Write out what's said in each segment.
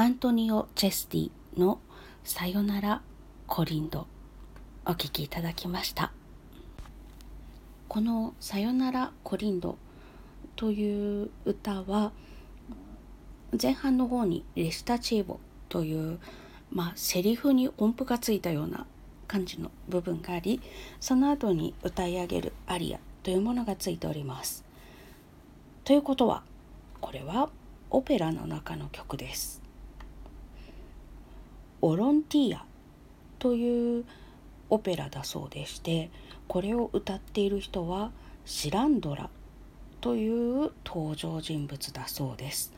アントニオ・チェスティの「さよならコリンド」お聴きいただきましたこの「さよならコリンド」という歌は前半の方に「レスタチーボ」というまあセリフに音符がついたような感じの部分がありその後に歌い上げるアリアというものがついております。ということはこれはオペラの中の曲です。オロンティアというオペラだそうでしてこれを歌っている人はシランドラという登場人物だそうです。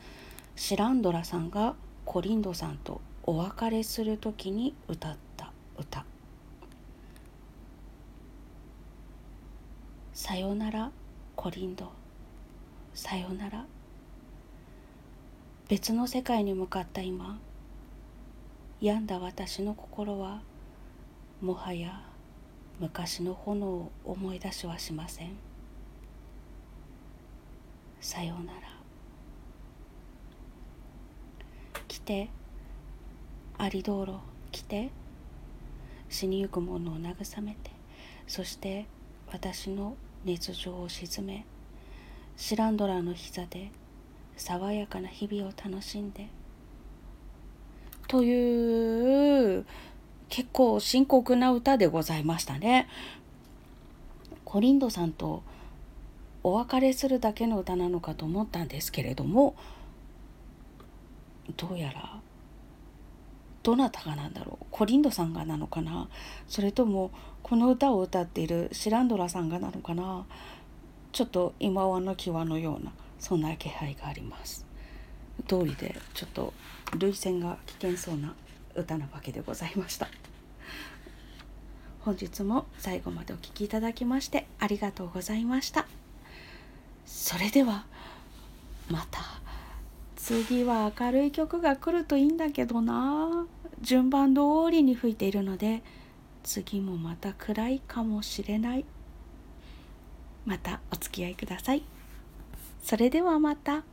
シランドラさんがコリンドさんとお別れする時に歌った歌「さよならコリンド。さよなら」別の世界に向かった今病んだ私の心はもはや昔の炎を思い出しはしません。さようなら。来てあり道路来て死にゆく者を慰めてそして私の熱情を鎮めシランドラの膝で爽やかな日々を楽しんでという結構深刻な歌でございましたね。コリンドさんとお別れするだけの歌なのかと思ったんですけれどもどうやらどなたがなんだろう。コリンドさんがなのかな。それともこの歌を歌っているシランドラさんがなのかな。ちょっと今はの際のようなそんな気配があります。通りでちょっと涙腺が危険そうな歌なわけでございました。本日も最後までお聴きいただきましてありがとうございました。それではまた次は明るい曲が来るといいんだけどな。順番通りに吹いているので次もまた暗いかもしれない。またお付き合いください。それではまた。